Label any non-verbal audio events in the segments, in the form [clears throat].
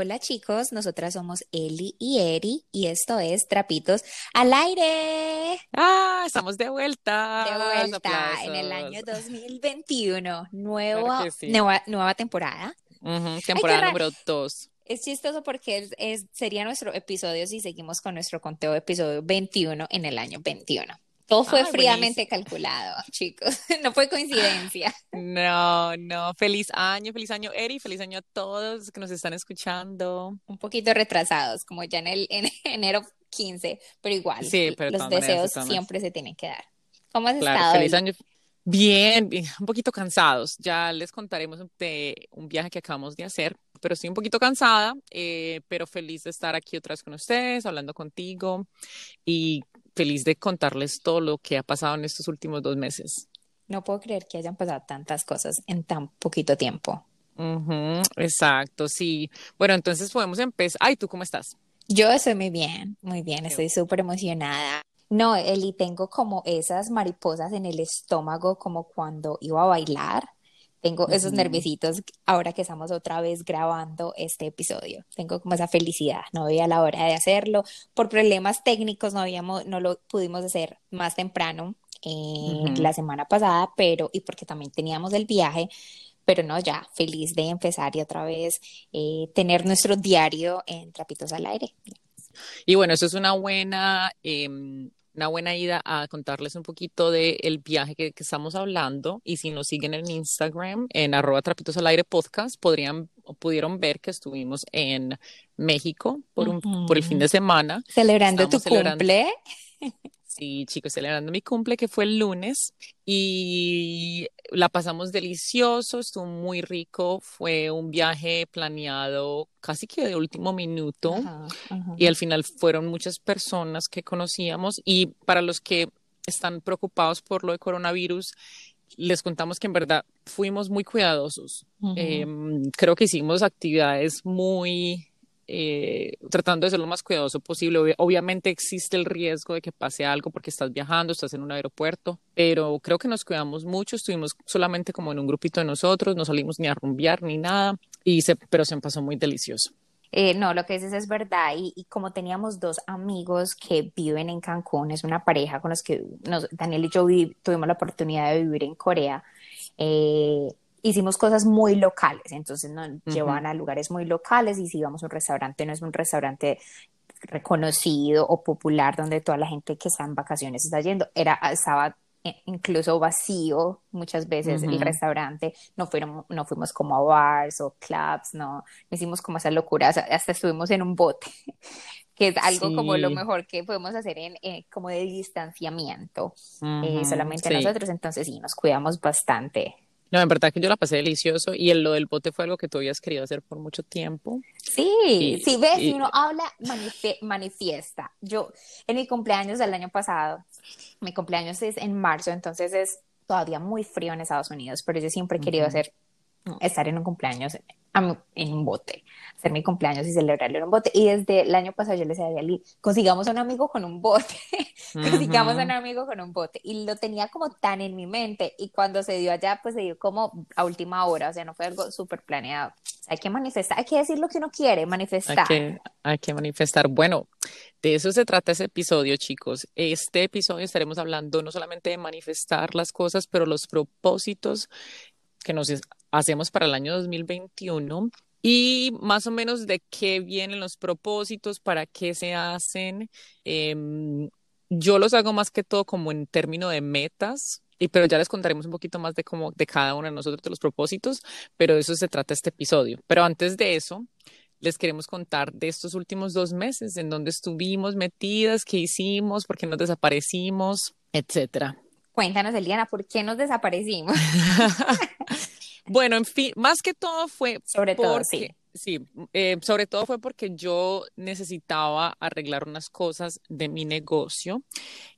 Hola chicos, nosotras somos Eli y Eri y esto es Trapitos al aire. Ah, estamos de vuelta. De vuelta en el año 2021, nueva, nueva, nueva temporada. temporada número 2. Es chistoso porque es, sería nuestro episodio si seguimos con nuestro conteo de episodio 21 en el año 21. Todo fue fríamente calculado, [laughs] chicos. [laughs] No fue coincidencia. [laughs] No, no. Feliz año, feliz año, Eri. Feliz año a todos que nos están escuchando. Un poquito retrasados, como ya en el en enero 15, pero igual. Sí, pero los deseos siempre se tienen que dar. ¿Cómo has estado? Feliz año. Bien, bien, un poquito cansados. Ya les contaremos de un viaje que acabamos de hacer, pero estoy un poquito cansada, eh, pero feliz de estar aquí otra vez con ustedes, hablando contigo y feliz de contarles todo lo que ha pasado en estos últimos dos meses. No puedo creer que hayan pasado tantas cosas en tan poquito tiempo. exacto, sí. Bueno, entonces podemos empezar. Ay, ¿tú cómo estás? Yo estoy muy bien, muy bien, estoy súper emocionada. No, Eli, tengo como esas mariposas en el estómago como cuando iba a bailar tengo esos nerviositos ahora que estamos otra vez grabando este episodio. Tengo como esa felicidad, no había la hora de hacerlo. Por problemas técnicos no habíamos, no lo pudimos hacer más temprano eh, la semana pasada, pero y porque también teníamos el viaje, pero no, ya feliz de empezar y otra vez eh, tener nuestro diario en Trapitos al Aire. Y bueno, eso es una buena em, una buena ida a contarles un poquito del viaje que, estamos hablando y si nos siguen en Instagram en arroba trapitos al aire podcast podrían pudieron ver que estuvimos en México por un por el fin de semana. Celebrando tu cumple Sí, chicos, celebrando mi cumple que fue el lunes y la pasamos delicioso, estuvo muy rico, fue un viaje planeado casi que de último minuto y al final fueron muchas personas que conocíamos y para los que están preocupados por lo de coronavirus, les contamos que en verdad fuimos muy cuidadosos. Em, creo que hicimos actividades muy eh, tratando de ser lo más cuidadoso posible. obviamente existe el riesgo de que pase algo porque estás viajando, estás en un aeropuerto, pero creo que nos cuidamos mucho, estuvimos solamente como en un grupito de nosotros, no salimos ni a rumbear ni nada, y se, pero se pasó muy delicioso. Eh, no, lo que dices es verdad. Y, como teníamos dos amigos que viven en Cancún, es una pareja con los que Daniel y yo tuvimos la oportunidad de vivir en Corea. Eh, hicimos cosas muy locales, entonces nos llevaban a lugares muy locales y si íbamos a un restaurante, no es un restaurante reconocido o popular donde toda la gente que está en vacaciones está yendo, era, estaba incluso vacío muchas veces el restaurante, no, fueron, no fuimos como a bars o clubs, no, hicimos como esa locura, hasta estuvimos en un bote, [laughs] que es algo como lo mejor que podemos hacer en, eh, como de distanciamiento, eh, solamente nosotros, entonces sí, nos cuidamos bastante. No, en verdad que yo la pasé delicioso y el, lo del bote fue algo que tú habías querido hacer por mucho tiempo. Sí, sí, ves, si uno habla, manifiesta. Yo, en mi cumpleaños del año pasado, mi cumpleaños es en marzo, entonces es todavía muy frío en Estados Unidos, pero yo siempre he querido hacer, estar en un cumpleaños en un bote, hacer mi cumpleaños y celebrarlo en un bote. Y desde el año pasado yo le decía a consigamos un amigo con un bote, [laughs] consigamos un amigo con un bote. Y lo tenía como tan en mi mente. Y cuando se dio allá, pues se dio como a última hora, o sea, no fue algo súper planeado. Hay que manifestar, hay que decir lo que uno quiere, manifestar. Hay que, manifestar. Bueno, de eso se trata ese episodio, chicos. Este episodio estaremos hablando no solamente de manifestar las cosas, pero los propósitos que nos hacemos para el año 2021 y más o menos de qué vienen los propósitos, para qué se hacen. Em, yo los hago más que todo como en términos de metas, y, pero ya les contaremos un poquito más de cómo de cada uno de nosotros de los propósitos, pero de eso se trata este episodio. Pero antes de eso, les queremos contar de estos últimos dos meses, en donde estuvimos metidas, qué hicimos, por qué nos desaparecimos, etcétera. Cuéntanos, Eliana, ¿por qué nos desaparecimos? [laughs] bueno, en fin, más que todo fue sobre todo, sí. Sí, eh, sobre todo fue porque yo necesitaba arreglar unas cosas de mi negocio.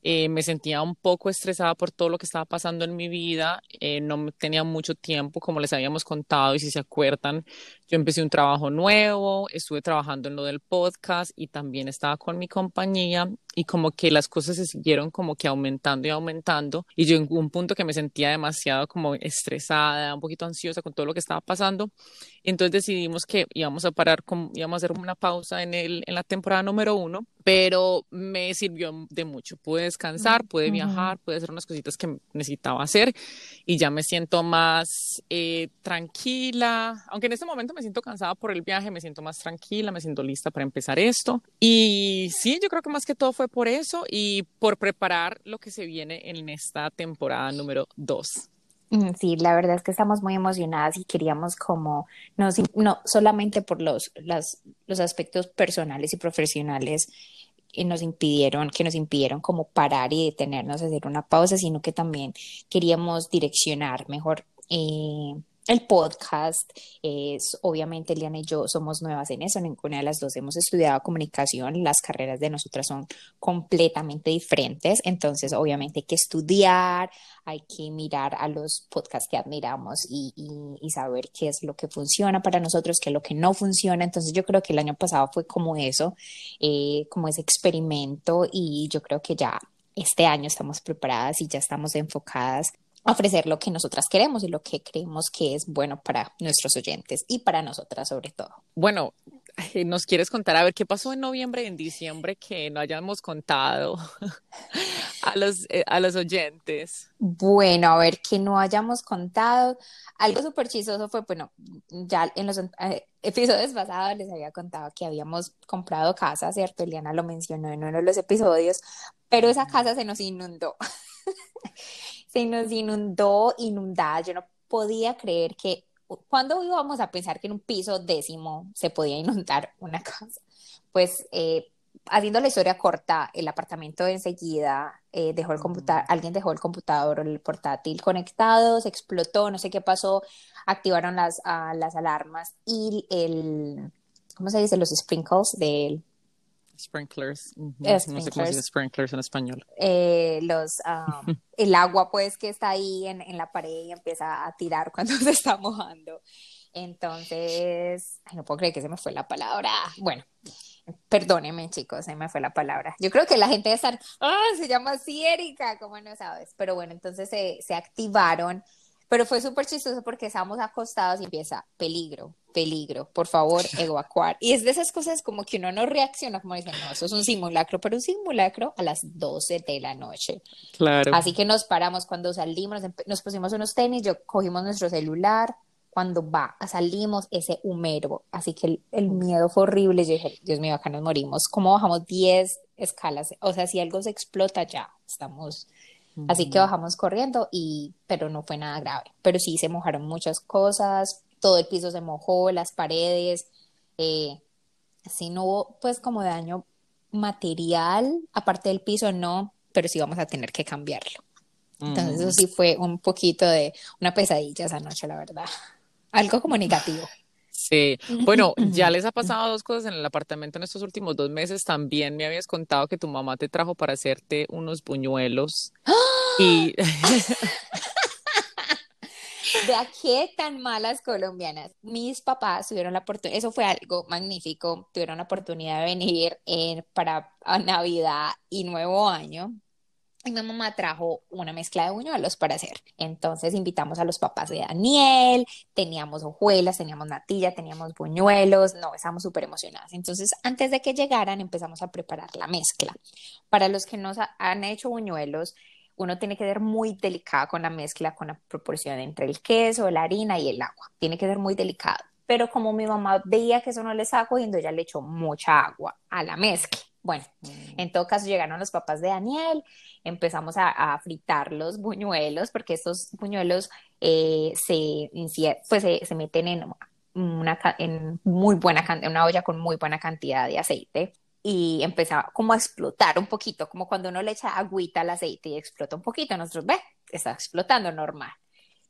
Eh, me sentía un poco estresada por todo lo que estaba pasando en mi vida. Eh, no tenía mucho tiempo, como les habíamos contado, y si se acuerdan, yo empecé un trabajo nuevo, estuve trabajando en lo del podcast y también estaba con mi compañía y como que las cosas se siguieron como que aumentando y aumentando y yo en un punto que me sentía demasiado como estresada, un poquito ansiosa con todo lo que estaba pasando. Entonces decidimos que íbamos a parar, con, íbamos a hacer una pausa en, el, en la temporada número uno, pero me sirvió de mucho. Pude descansar, pude viajar, pude hacer unas cositas que necesitaba hacer y ya me siento más eh, tranquila. Aunque en este momento me siento cansada por el viaje, me siento más tranquila, me siento lista para empezar esto. Y sí, yo creo que más que todo fue por eso y por preparar lo que se viene en esta temporada número 2 sí, la verdad es que estamos muy emocionadas y queríamos como, no, no solamente por los, las, los aspectos personales y profesionales que nos impidieron, que nos impidieron como parar y detenernos a hacer una pausa, sino que también queríamos direccionar mejor eh, el podcast es, obviamente, Eliana y yo somos nuevas en eso, ninguna de las dos hemos estudiado comunicación, las carreras de nosotras son completamente diferentes, entonces obviamente hay que estudiar, hay que mirar a los podcasts que admiramos y, y, saber qué es lo que funciona para nosotros, qué es lo que no funciona, entonces yo creo que el año pasado fue como eso, eh, como ese experimento y yo creo que ya este año estamos preparadas y ya estamos enfocadas ofrecer lo que nosotras queremos y lo que creemos que es bueno para nuestros oyentes y para nosotras sobre todo. Bueno, ¿nos quieres contar a ver qué pasó en noviembre y en diciembre que no hayamos contado [laughs] a los, eh, a los oyentes? Bueno, a ver, que no hayamos contado. Algo súper chistoso fue, bueno, ya en los eh, episodios pasados les había contado que habíamos comprado casa, ¿cierto? Eliana lo mencionó en uno de los episodios, pero esa casa se nos inundó. [laughs] se nos inundó, inundada. Yo no podía creer que, cuando íbamos a pensar que en un piso décimo se podía inundar una casa? Pues eh, haciendo la historia corta, el apartamento enseguida eh, dejó el computador, alguien dejó el computador o el portátil conectado, se explotó, no sé qué pasó, activaron las, ah, las alarmas y el, ¿cómo se dice? Los sprinkles del Sprinklers. No sé cómo se dice sprinklers en español. Eh, los, um, [laughs] el agua, pues, que está ahí en, en, la pared y empieza a tirar cuando [laughs] se está mojando. Entonces, ay, no puedo creer que se me fue la palabra. Bueno, perdónenme, chicos, se me fue la palabra. Yo creo que la gente debe estar, ¡ah! se llama así, Erika, ¿cómo no sabes? Pero bueno, entonces se, se activaron pero fue súper chistoso porque estábamos acostados y empieza peligro, peligro, por favor, evacuar. Y es de esas cosas como que uno no reacciona, como dicen, no, eso es un simulacro, pero un simulacro a las 12 de la noche. Claro. Así que nos paramos cuando salimos, nos, pusimos unos tenis, yo cogimos nuestro celular, cuando va, salimos ese humero, así que el, miedo fue horrible, yo dije, Dios mío, acá nos morimos, ¿cómo bajamos 10 escalas? O sea, si algo se explota ya, estamos Así que bajamos corriendo y, pero no fue nada grave. Pero sí se mojaron muchas cosas, todo el piso se mojó, las paredes, eh, sí no hubo pues como daño material, aparte del piso no, pero sí vamos a tener que cambiarlo. Entonces eso sí fue un poquito de una pesadilla esa noche, la verdad. [laughs] Algo como negativo. Sí, bueno, ya les ha pasado dos cosas en el apartamento en estos últimos dos meses. También me habías contado que tu mamá te trajo para hacerte unos buñuelos. Y [laughs] [laughs] de aquí tan malas colombianas. Mis papás tuvieron la oportunidad, eso fue algo magnífico, tuvieron la oportunidad de venir en, para Navidad y Nuevo Año y mi mamá trajo una mezcla de buñuelos para hacer. Entonces invitamos a los papás de Daniel, teníamos hojuelas, teníamos natilla, teníamos buñuelos, no, estábamos súper emocionadas. Entonces, antes de que llegaran, empezamos a preparar la mezcla. Para los que no han hecho buñuelos, uno tiene que ser muy delicado con la mezcla, con la proporción entre el queso, la harina y el agua. Tiene que ser muy delicado. Pero como mi mamá veía que eso no le estaba cogiendo, ella le echó mucha agua a la mezcla. Bueno, mm. en todo caso llegaron los papás de Daniel, empezamos a, fritar los buñuelos, porque estos buñuelos eh, se, pues, se, meten en una en muy buena en una olla con muy buena cantidad de aceite y empezaba como a explotar un poquito, como cuando uno le echa agüita al aceite y explota un poquito, nosotros ve, está explotando normal.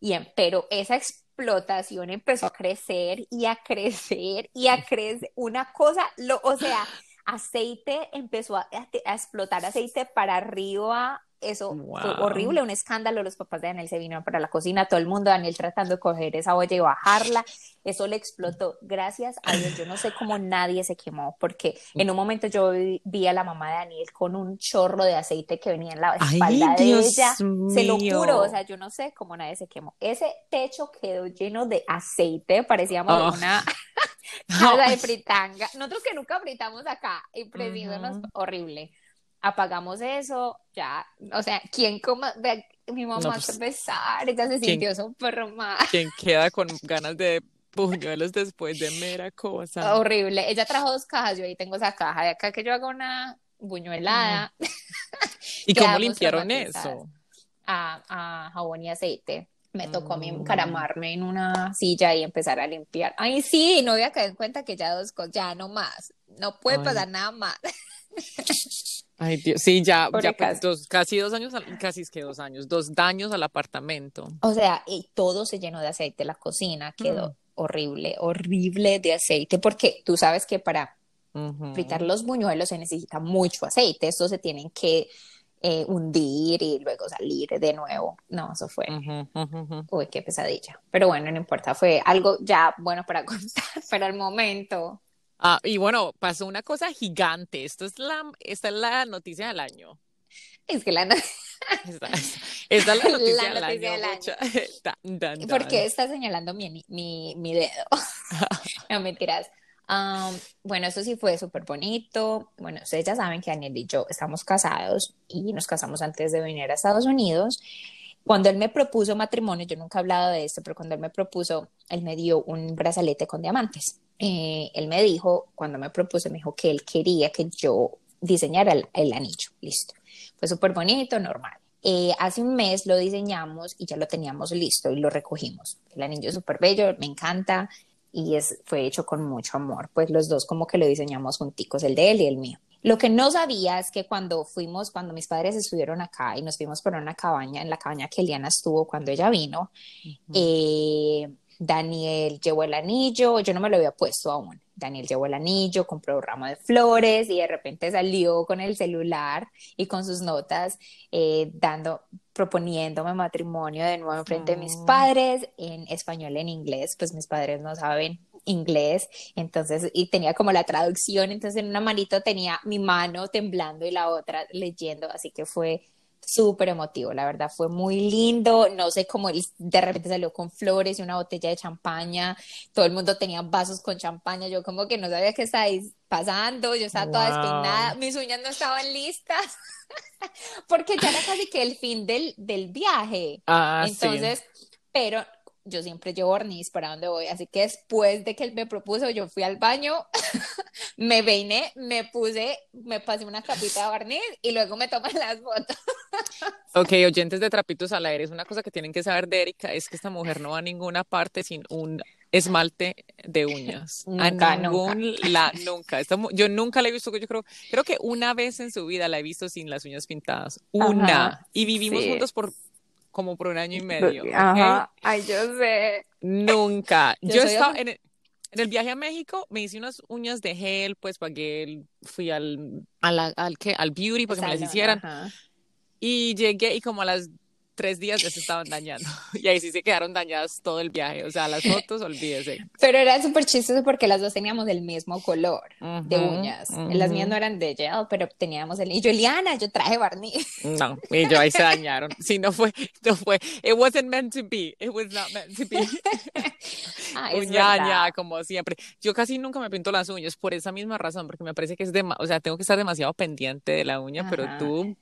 Y pero esa explotación empezó a crecer y a crecer y a crecer, una cosa, lo, o sea, aceite empezó a, explotar aceite para arriba, eso fue horrible, un escándalo. Los papás de Daniel se vinieron para la cocina, todo el mundo, Daniel tratando de coger esa olla y bajarla. Eso le explotó. Gracias a Dios, yo no sé cómo nadie se quemó, porque en un momento yo vi, a la mamá de Daniel con un chorro de aceite que venía en la espalda de ella. Se lo juro, o sea, yo no sé cómo nadie se quemó. Ese techo quedó lleno de aceite, parecíamos oh. una [laughs] [laughs] casa de fritanga. Nosotros que nunca fritamos acá, impresionamos, horrible apagamos eso, ya, o sea, ¿quién coma? Mi mamá no, pues, besar, ella se sintió súper mal. ¿Quién [laughs] queda con ganas de puñuelos después de mera cosa? Horrible. Ella trajo dos cajas, yo ahí tengo esa caja de acá que yo hago una buñuelada. [laughs] ¿Y cómo limpiaron eso? A, a, jabón y aceite. Me tocó a mí mm. encaramarme en una silla y empezar a limpiar. Ay, sí, no había caído en cuenta que ya dos cosas, ya no más. No puede pasar nada más. [laughs] [laughs] Ay, Dios, sí, ya, ya pues, casi dos años, casi es que dos años, dos daños al apartamento. O sea, y todo se llenó de aceite, la cocina quedó mm. horrible, horrible de aceite, porque tú sabes que para fritar los buñuelos se necesita mucho aceite, estos se tienen que eh, hundir y luego salir de nuevo. No, eso fue, uy, qué pesadilla. Pero bueno, no importa, fue algo ya bueno para [laughs] contar, para el momento. Ah, y bueno, pasó una cosa gigante. Esto es la, esta es la noticia del año. Es que la [laughs] esta, es la noticia, del, año. [laughs] ¿Por qué está señalando mi, mi, mi dedo? [laughs] no mentiras. Um, bueno, eso sí fue súper bonito. Bueno, ustedes ya saben que Daniel y yo estamos casados y nos casamos antes de venir a Estados Unidos. Cuando él me propuso matrimonio, yo nunca he hablado de esto, pero cuando él me propuso, él me dio un brazalete con diamantes. Eh, él me dijo, cuando me propuso, me dijo que él quería que yo diseñara el, anillo. Listo. Fue súper bonito, normal. Eh, hace un mes lo diseñamos y ya lo teníamos listo y lo recogimos. El anillo es súper bello, me encanta y es, fue hecho con mucho amor. Pues los dos como que lo diseñamos junticos, el de él y el mío. Lo que no sabía es que cuando fuimos, cuando mis padres estuvieron acá y nos fuimos por una cabaña, en la cabaña que Eliana estuvo cuando ella vino, eh, Daniel llevó el anillo, yo no me lo había puesto aún. Daniel llevó el anillo, compró un ramo de flores y de repente salió con el celular y con sus notas eh, dando, proponiéndome matrimonio de nuevo en frente de mis oh. padres en español, en inglés, pues mis padres no saben inglés, entonces, y tenía como la traducción, entonces en una manito tenía mi mano temblando y la otra leyendo, así que fue súper emotivo, la verdad fue muy lindo, no sé cómo él de repente salió con flores y una botella de champaña, todo el mundo tenía vasos con champaña, yo como que no sabía qué estáis pasando, yo estaba toda despeinada, mis uñas no estaban listas, [laughs] porque ya era casi que el fin del, del viaje, ah, entonces, pero yo siempre llevo barniz para donde voy, así que después de que él me propuso, yo fui al baño, [laughs] me peiné, me puse, me pasé una capita de barniz y luego me toman las fotos. [laughs] ok, oyentes de trapitos al aire, es una cosa que tienen que saber de Erika, es que esta mujer no va a ninguna parte sin un esmalte de uñas. [laughs] Nunca, nunca. La, nunca. yo nunca la he visto, yo creo, creo que una vez en su vida la he visto sin las uñas pintadas. Una. y vivimos juntos por como por un año y medio. Ajá, ay, yo sé. Nunca. [laughs] Yo, estaba en el, viaje a México, me hice unas uñas de gel, pues pagué, fui al, al, al, al beauty para que me las hicieran. Y llegué y como a las tres días ya se estaban dañando. [laughs] Y ahí sí se quedaron dañadas todo el viaje. O sea, las fotos, olvídese. Pero era súper chistoso porque las dos teníamos el mismo color de uñas. Las mías no eran de gel, pero teníamos el. Y yo, Eliana, yo traje barniz. [laughs] No, y yo ahí se dañaron. Sí, no fue, no fue. It wasn't meant to be. It was not meant to be. [laughs] ah, Uñaña, como siempre. Yo casi nunca me pinto las uñas por esa misma razón, porque me parece que es de, o sea, tengo que estar demasiado pendiente de la uña, pero tú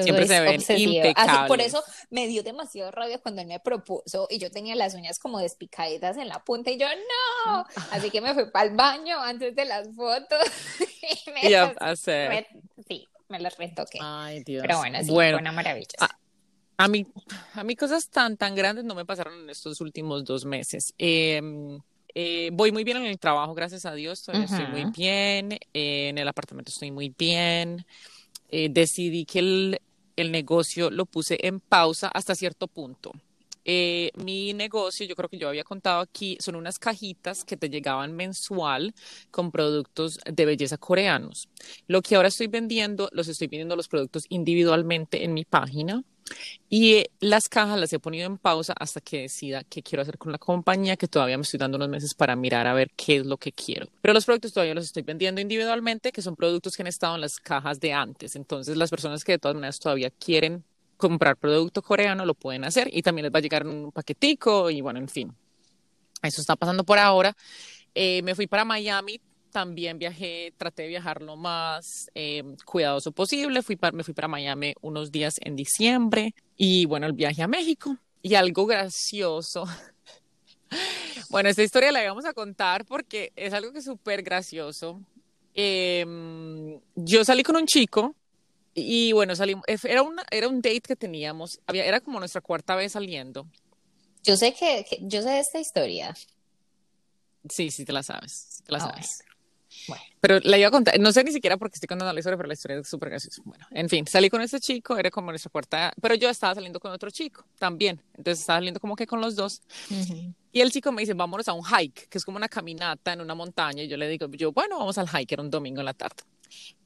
Siempre se ven impecables. por eso me dio demasiado rabia cuando él me propuso y yo tenía las uñas como despicaditas en la punta y yo no. Así que me fui para el baño antes de las fotos. [laughs] y me, sí, me las retoqué. Ay, Dios. Pero bueno, sí, fue una maravilla. A, mí, a mí cosas tan, tan grandes no me pasaron en estos últimos dos meses. Em, eh, voy muy bien en el trabajo, gracias a Dios. Estoy, muy bien. en el apartamento estoy muy bien. Eh, decidí que el, el, negocio lo puse en pausa hasta cierto punto. eh, mi negocio, yo creo que yo había contado aquí, son unas cajitas que te llegaban mensual con productos de belleza coreanos. Lo que ahora estoy vendiendo, los estoy vendiendo los productos individualmente en mi página. Y eh, las cajas las he ponido en pausa hasta que decida qué quiero hacer con la compañía, que todavía me estoy dando unos meses para mirar a ver qué es lo que quiero. Pero los productos todavía los estoy vendiendo individualmente, que son productos que han estado en las cajas de antes. Entonces, las personas que de todas maneras todavía quieren comprar producto coreano lo pueden hacer y también les va a llegar un paquetico y bueno, en fin. Eso está pasando por ahora. Eh, me fui para Miami, también viajé, traté de viajar lo más eh, cuidadoso posible. Fui me fui para Miami unos días en diciembre y bueno, el viaje a México. Y algo gracioso. [laughs] bueno, esta historia la vamos a contar porque es algo que es súper gracioso. Em, yo salí con un chico y bueno, salimos, eh, era, una, era un date que teníamos, había, era como nuestra cuarta vez saliendo. Yo sé que, yo sé esta historia. Sí, sí te la sabes, te la ah, sabes. Bueno. Pero la iba a contar, no sé ni siquiera por qué estoy contando la historia, pero la historia es súper graciosa. Bueno, en fin, salí con este chico, era como nuestra cuarta, pero yo estaba saliendo con otro chico también, entonces estaba saliendo como que con los dos. Y el chico me dice, vámonos a un hike, que es como una caminata en una montaña, y yo le digo, yo, bueno, vamos al hike, era un domingo en la tarde.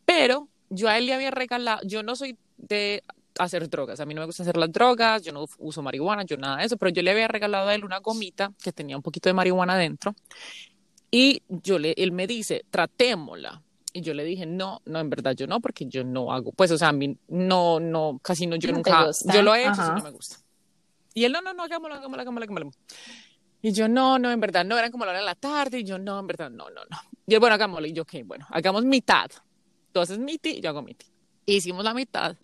Pero yo a él le había regalado, yo no soy de hacer drogas, a mí no me gusta hacer las drogas, yo no uso marihuana, yo nada de eso, pero yo le había regalado a él una gomita que tenía un poquito de marihuana dentro y yo le, él me dice, tratémosla. Y yo le dije, no, no, en verdad yo no, porque yo no hago, pues, o sea, a mí no, no, casi no, yo nunca, yo lo he hecho, si no me gusta. Y él, no, no, no, hagámoslo, hagámoslo, hagámoslo, hagámoslo. Y yo, no, no, en verdad, no, eran como la hora de la tarde, y yo, no, en verdad, no, no, no. Y él, bueno, hagámoslo, y yo, ok, bueno, hagamos mitad. Tú haces miti yo hago miti. Hicimos la mitad.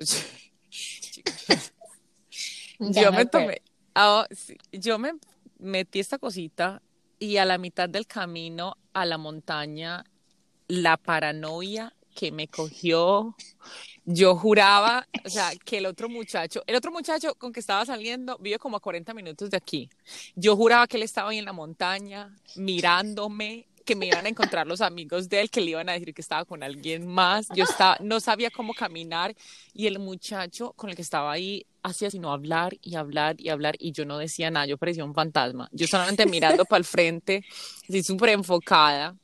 [laughs] yo me tomé, ah, yo me metí esta cosita y a la mitad del camino a la montaña, la paranoia que me cogió, yo juraba, o sea, que el otro muchacho, el otro muchacho con que estaba saliendo vive como a 40 minutos de aquí. Yo juraba que él estaba ahí en la montaña, mirándome, que me iban a encontrar los amigos de él, que le iban a decir que estaba con alguien más. Yo estaba, no sabía cómo caminar y el muchacho con el que estaba ahí hacía sino hablar y hablar y hablar y yo no decía nada, yo parecía un fantasma. Yo solamente mirando para el frente, así súper enfocada.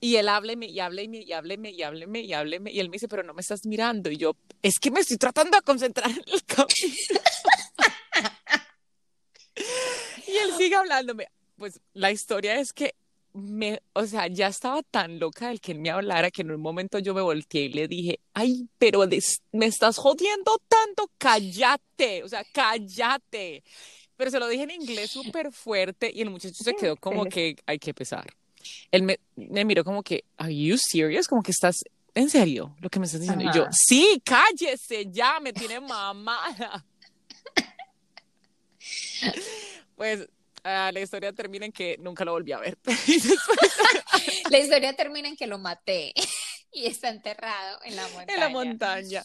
Y él hábleme y hábleme y hábleme y hábleme y hábleme. Y él me dice, pero no me estás mirando. Y yo, es que me estoy tratando de concentrar en el camino. [laughs] y él sigue hablándome. Pues la historia es que me, o sea, ya estaba tan loca del que él me hablara que en un momento yo me volteé y le dije, ay, pero me estás jodiendo tanto, cállate, o sea, cállate. Pero se lo dije en inglés súper fuerte y el muchacho se quedó como que hay que pesar. Él me, me miró como que, ¿are you serious? Como que estás, ¿en serio? Lo que me estás diciendo. Y yo, sí, cállese, ya, me tiene mamada. [laughs] pues Ah, la historia termina en que nunca lo volví a ver. [laughs] [laughs] la historia termina en que lo maté [laughs] y está enterrado en la montaña. En la montaña.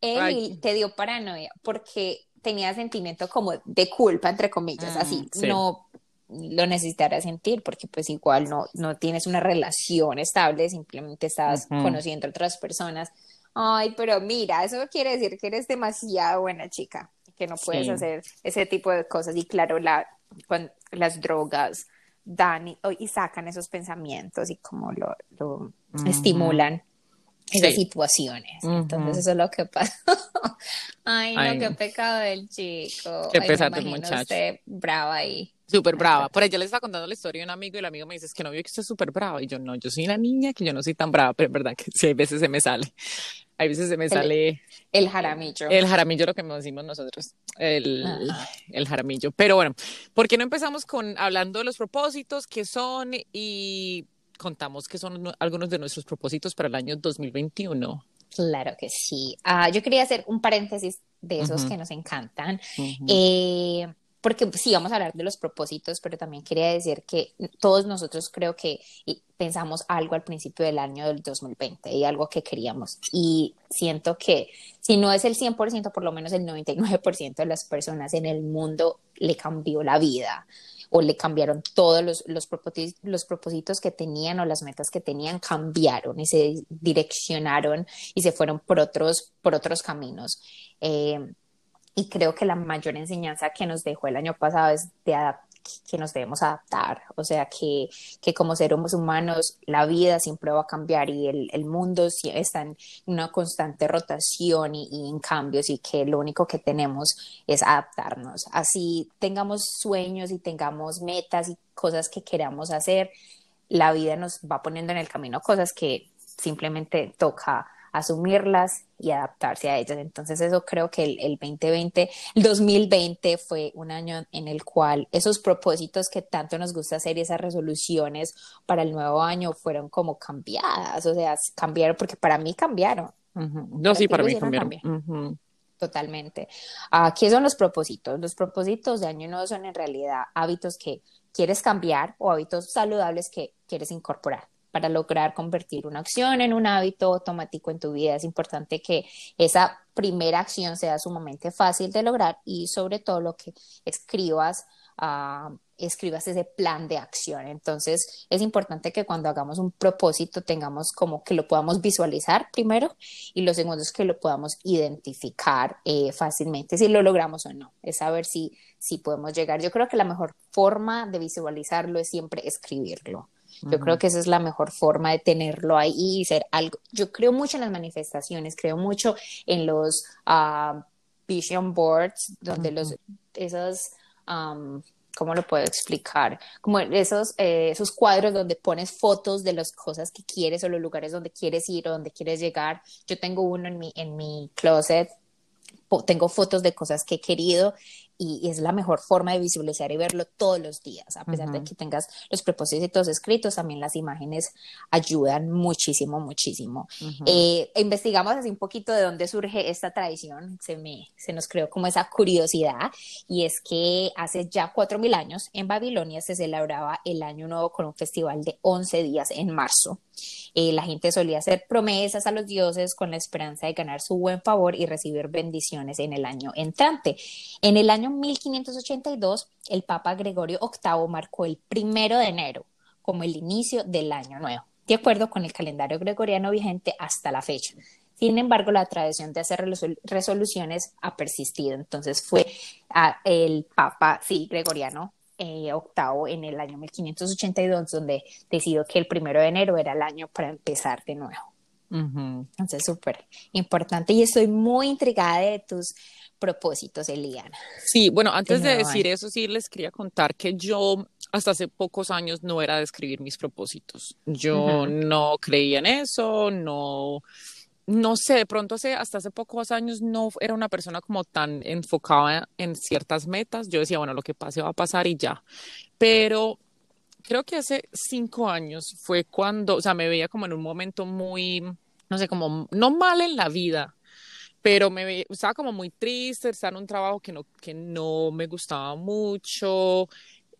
Él te dio paranoia porque tenía sentimiento como de culpa, entre comillas, así. Mm, no lo necesitaras sentir porque pues igual no, no tienes una relación estable, simplemente estás conociendo a otras personas. Ay, pero mira, eso quiere decir que eres demasiado buena chica, que no puedes hacer ese tipo de cosas. Y claro, la, cuando las drogas dan y, sacan esos pensamientos y como lo, lo estimulan esas situaciones. Entonces eso es lo que pasó. [laughs] Ay, no, qué pecado del chico. Qué pesado el muchacho. brava ahí. Súper brava. Por yo le estaba contando la historia a un amigo y el amigo me dice, es que no vio que usted es súper brava. Y yo, no, yo soy la niña, que yo no soy tan brava, pero es verdad que sí, hay veces se me sale. Hay veces se me sale... El jaramillo. El jaramillo, lo que decimos nosotros. El, el jaramillo. Pero bueno, ¿por qué no empezamos con hablando de los propósitos, qué son y contamos qué son algunos de nuestros propósitos para el año 2021? Claro que sí. Ah, yo quería hacer un paréntesis de esos que nos encantan. eh, porque sí, vamos a hablar de los propósitos, pero también quería decir que todos nosotros creo que pensamos algo al principio del año del 2020 y algo que queríamos. Y siento que si no es el 100%, por lo menos el 99% de las personas en el mundo le cambió la vida o le cambiaron todos los, los, propósitos, los propósitos que tenían o las metas que tenían, cambiaron y se direccionaron y se fueron por otros, por otros caminos. Eh, y creo que la mayor enseñanza que nos dejó el año pasado es de que nos debemos adaptar, o sea, que, que como seres humanos la vida siempre va a cambiar y el, el mundo está en una constante rotación y, y, en cambios y que lo único que tenemos es adaptarnos. Así tengamos sueños y tengamos metas y cosas que queramos hacer, la vida nos va poniendo en el camino cosas que simplemente toca asumirlas y adaptarse a ellas. Entonces eso creo que el, el 2020, el 2020 fue un año en el cual esos propósitos que tanto nos gusta hacer y esas resoluciones para el nuevo año fueron como cambiadas, o sea, cambiaron porque para mí cambiaron. No, sí, para mí cambiaron. Totalmente. Uh, ¿Qué son los propósitos? Los propósitos de año nuevo son en realidad hábitos que quieres cambiar o hábitos saludables que quieres incorporar para lograr convertir una acción en un hábito automático en tu vida. Es importante que esa primera acción sea sumamente fácil de lograr y sobre todo lo que escribas, uh, escribas ese plan de acción. Entonces es importante que cuando hagamos un propósito tengamos como que lo podamos visualizar primero y lo segundo es que lo podamos identificar eh, fácilmente si lo logramos o no. Es saber si, si podemos llegar. Yo creo que la mejor forma de visualizarlo es siempre escribirlo. Yo creo que esa es la mejor forma de tenerlo ahí y ser algo. Yo creo mucho en las manifestaciones, creo mucho en los uh, vision boards, donde los, esos, um, ¿cómo lo puedo explicar? Como esos, eh, esos cuadros donde pones fotos de las cosas que quieres o los lugares donde quieres ir o donde quieres llegar. Yo tengo uno en mi, en mi closet tengo fotos de cosas que he querido y, es la mejor forma de visualizar y verlo todos los días, a pesar de que tengas los propósitos escritos, también las imágenes ayudan muchísimo, muchísimo. Eh, investigamos así un poquito de dónde surge esta tradición, se, me, se nos creó como esa curiosidad y es que hace ya cuatro mil años en Babilonia se celebraba el Año Nuevo con un festival de 11 días en marzo. Eh, la gente solía hacer promesas a los dioses con la esperanza de ganar su buen favor y recibir bendiciones en el año entrante. En el año 1582, el Papa Gregorio VIII marcó el primero de enero como el inicio del año nuevo, de acuerdo con el calendario gregoriano vigente hasta la fecha. Sin embargo, la tradición de hacer resoluciones ha persistido. Entonces fue el Papa, sí, Gregoriano eh, octavo en el año 1582, donde decidió que el primero de enero era el año para empezar de nuevo. Entonces, súper importante y estoy muy intrigada de tus propósitos, Eliana. Sí, bueno, antes de, decir eso, sí les quería contar que yo hasta hace pocos años no era de escribir mis propósitos. Yo no creía en eso, no no sé, de pronto hace, hasta hace pocos años no era una persona como tan enfocada en ciertas metas. Yo decía, bueno, lo que pase va a pasar y ya. Pero creo que hace cinco años fue cuando, o sea, me veía como en un momento muy, no sé, como no mal en la vida, pero me veía, estaba como muy triste, estaba en un trabajo que no, que no me gustaba mucho.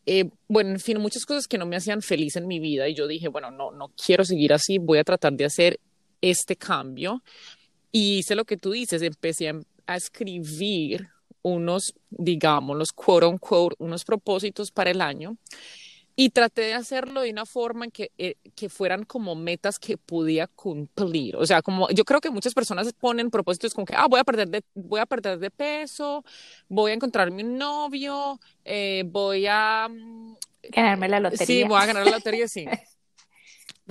Eh, bueno, en fin, muchas cosas que no me hacían feliz en mi vida y yo dije, bueno, no, no quiero seguir así, voy a tratar de hacer este cambio y hice lo que tú dices, empecé a, escribir unos, digamos, los quote unquote, unos propósitos para el año y traté de hacerlo de una forma en que, eh, que fueran como metas que podía cumplir. O sea, como yo creo que muchas personas ponen propósitos como que, ah, voy a perder de, voy a perder de peso, voy a encontrarme un novio, eh, voy a... Mm, Ganarme la lotería. Sí, voy a ganar la lotería, sí. [laughs]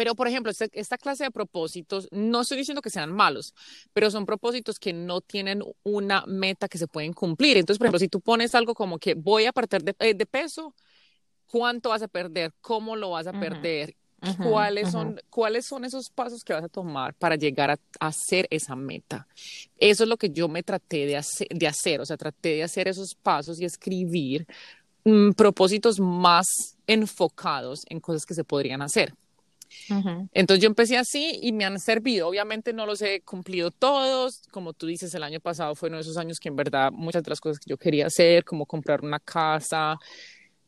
Pero, por ejemplo, este, esta, clase de propósitos, no estoy diciendo que sean malos, pero son propósitos que no tienen una meta que se pueden cumplir. Entonces, por ejemplo, si tú pones algo como que voy a perder de, eh, peso, ¿cuánto vas a perder? ¿Cómo lo vas a perder? ¿Cuáles, son, ¿Cuáles son esos pasos que vas a tomar para llegar a, hacer esa meta? Eso es lo que yo me traté de hacer, de hacer o sea, traté de hacer esos pasos y escribir mm, propósitos más enfocados en cosas que se podrían hacer. Entonces yo empecé así y me han servido. Obviamente no los he cumplido todos. Como tú dices, el año pasado fue uno de esos años que en verdad muchas de las cosas que yo quería hacer, como comprar una casa